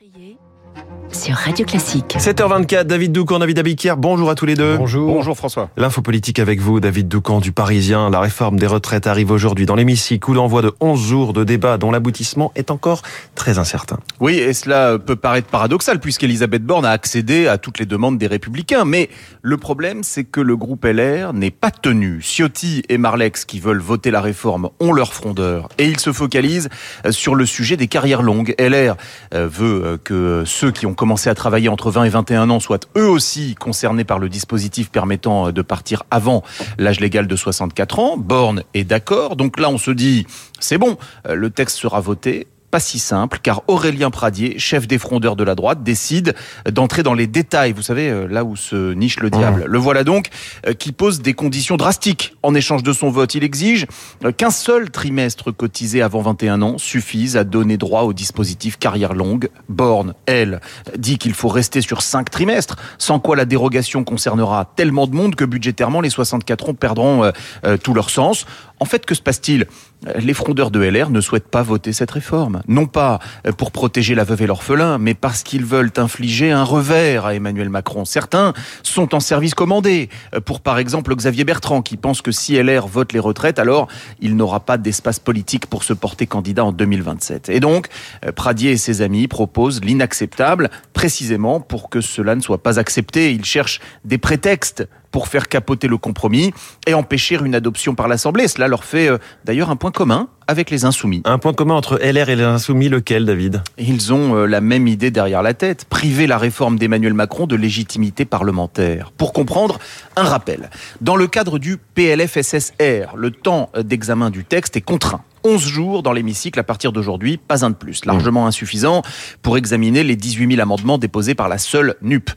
Priez sur Radio Classique. 7h24, David Doucan, David Abiquière, bonjour à tous les deux. Bonjour. Bonjour François. L'info politique avec vous, David Doucan du Parisien. La réforme des retraites arrive aujourd'hui dans l'hémicycle, coup d'envoi de 11 jours de débat dont l'aboutissement est encore très incertain. Oui, et cela peut paraître paradoxal puisqu'Elisabeth Borne a accédé à toutes les demandes des Républicains. Mais le problème, c'est que le groupe LR n'est pas tenu. Ciotti et Marlex, qui veulent voter la réforme, ont leur frondeur. Et ils se focalisent sur le sujet des carrières longues. LR euh, veut que ceux qui ont commencé à travailler entre 20 et 21 ans soient eux aussi concernés par le dispositif permettant euh, de partir avant l'âge légal de 64 ans. Borne est d'accord. Donc là, on se dit, c'est bon, euh, le texte sera voté pas si simple, car Aurélien Pradier, chef des frondeurs de la droite, décide d'entrer dans les détails, vous savez, euh, là où se niche le diable. Le voilà donc euh, qui pose des conditions drastiques en échange de son vote. Il exige euh, qu'un seul trimestre cotisé avant 21 ans suffise à donner droit au dispositif carrière longue. Borne, elle, dit qu'il faut rester sur cinq trimestres, sans quoi la dérogation concernera tellement de monde que budgétairement les 64 ans perdront tout leur sens. En fait, que se passe-t-il? Les frondeurs de LR ne souhaitent pas voter cette réforme. Non pas pour protéger la veuve et l'orphelin, mais parce qu'ils veulent infliger un revers à Emmanuel Macron. Certains sont en service commandé. Pour par exemple Xavier Bertrand, qui pense que si LR vote les retraites, alors il n'aura pas d'espace politique pour se porter candidat en 2027. Et donc, Pradier et ses amis proposent l'inacceptable, précisément pour que cela ne soit pas accepté. Ils cherchent des prétextes pour faire capoter le compromis et empêcher une adoption par l'Assemblée. Cela leur fait euh, d'ailleurs un point commun avec les insoumis. Un point commun entre LR et les insoumis, lequel, David? Ils ont euh, la même idée derrière la tête, priver la réforme d'Emmanuel Macron de légitimité parlementaire. Pour comprendre, un rappel. Dans le cadre du PLFSSR, le temps d'examen du texte est contraint. 11 jours dans l'hémicycle à partir d'aujourd'hui, pas un de plus, largement insuffisant pour examiner les 18 000 amendements déposés par la seule NUP.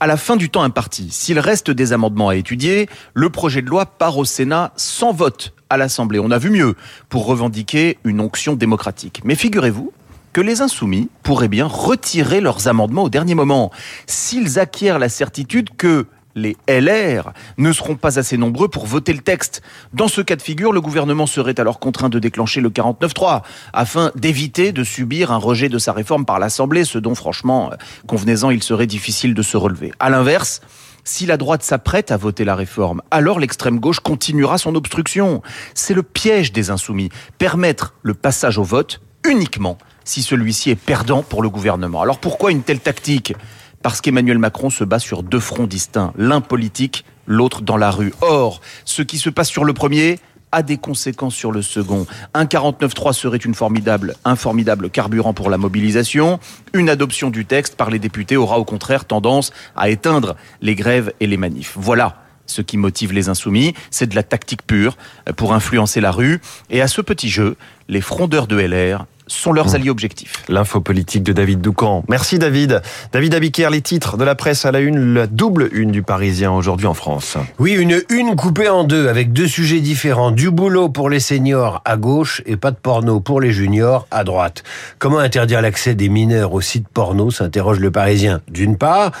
À la fin du temps imparti, s'il reste des amendements à étudier, le projet de loi part au Sénat sans vote à l'Assemblée. On a vu mieux pour revendiquer une onction démocratique. Mais figurez-vous que les insoumis pourraient bien retirer leurs amendements au dernier moment s'ils acquièrent la certitude que les LR ne seront pas assez nombreux pour voter le texte. Dans ce cas de figure, le gouvernement serait alors contraint de déclencher le 49-3 afin d'éviter de subir un rejet de sa réforme par l'Assemblée, ce dont franchement, convenez-en, il serait difficile de se relever. À l'inverse, si la droite s'apprête à voter la réforme, alors l'extrême gauche continuera son obstruction. C'est le piège des insoumis. Permettre le passage au vote uniquement si celui-ci est perdant pour le gouvernement. Alors pourquoi une telle tactique? Parce qu'Emmanuel Macron se bat sur deux fronts distincts, l'un politique, l'autre dans la rue. Or, ce qui se passe sur le premier a des conséquences sur le second. Un 49-3 serait une formidable, un formidable carburant pour la mobilisation. Une adoption du texte par les députés aura au contraire tendance à éteindre les grèves et les manifs. Voilà ce qui motive les insoumis, c'est de la tactique pure pour influencer la rue. Et à ce petit jeu, les frondeurs de LR sont leurs alliés objectifs. L'info politique de David Doucan. Merci David. David Abiker, les titres de la presse à la une, la double une du Parisien aujourd'hui en France. Oui, une une coupée en deux avec deux sujets différents. Du boulot pour les seniors à gauche et pas de porno pour les juniors à droite. Comment interdire l'accès des mineurs aux sites porno s'interroge le Parisien d'une part.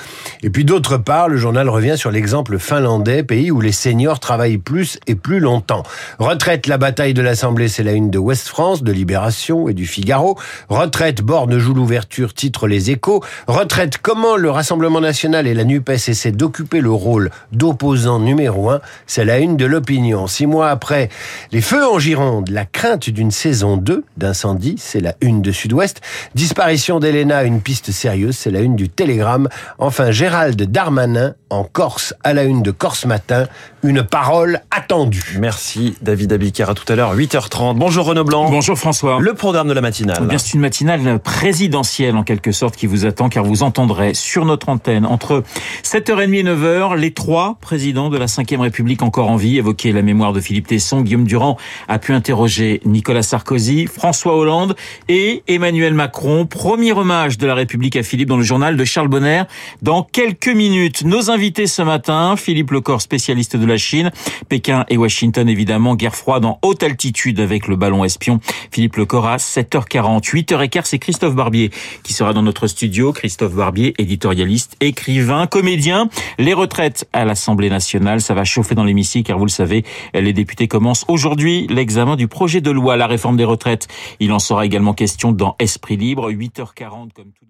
Et puis d'autre part, le journal revient sur l'exemple finlandais, pays où les seniors travaillent plus et plus longtemps. Retraite, la bataille de l'Assemblée, c'est la une de Ouest France, de Libération et du Retraite, Borne joue l'ouverture, titre les échos. Retraite, comment le Rassemblement national et la NUPES essaient d'occuper le rôle d'opposant numéro un? C'est la une de l'opinion. Six mois après, les feux en Gironde, la crainte d'une saison 2 d'incendie, c'est la une de Sud-Ouest. Disparition d'Elena, une piste sérieuse, c'est la une du Télégramme. Enfin, Gérald Darmanin en Corse, à la une de Corse Matin, une parole attendue. Merci David Abiker, à tout à l'heure, 8h30. Bonjour Renaud Blanc. Bonjour François. Le programme de la matinale. Bien, c'est une matinale présidentielle en quelque sorte qui vous attend car vous entendrez sur notre antenne entre 7h30 et 9h les trois présidents de la 5 République encore en vie évoquer la mémoire de Philippe Tesson. Guillaume Durand a pu interroger Nicolas Sarkozy, François Hollande et Emmanuel Macron. Premier hommage de la République à Philippe dans le journal de Charles Bonner. Dans quelques minutes, nos invités ce matin, Philippe Lecor, spécialiste de la Chine, Pékin et Washington évidemment, guerre froide en haute altitude avec le ballon espion. Philippe Lecor à 7h40, 8h15, c'est Christophe Barbier qui sera dans notre studio. Christophe Barbier, éditorialiste, écrivain, comédien. Les retraites à l'Assemblée nationale, ça va chauffer dans l'hémicycle car vous le savez, les députés commencent aujourd'hui l'examen du projet de loi, la réforme des retraites. Il en sera également question dans Esprit Libre, 8h40 comme tous les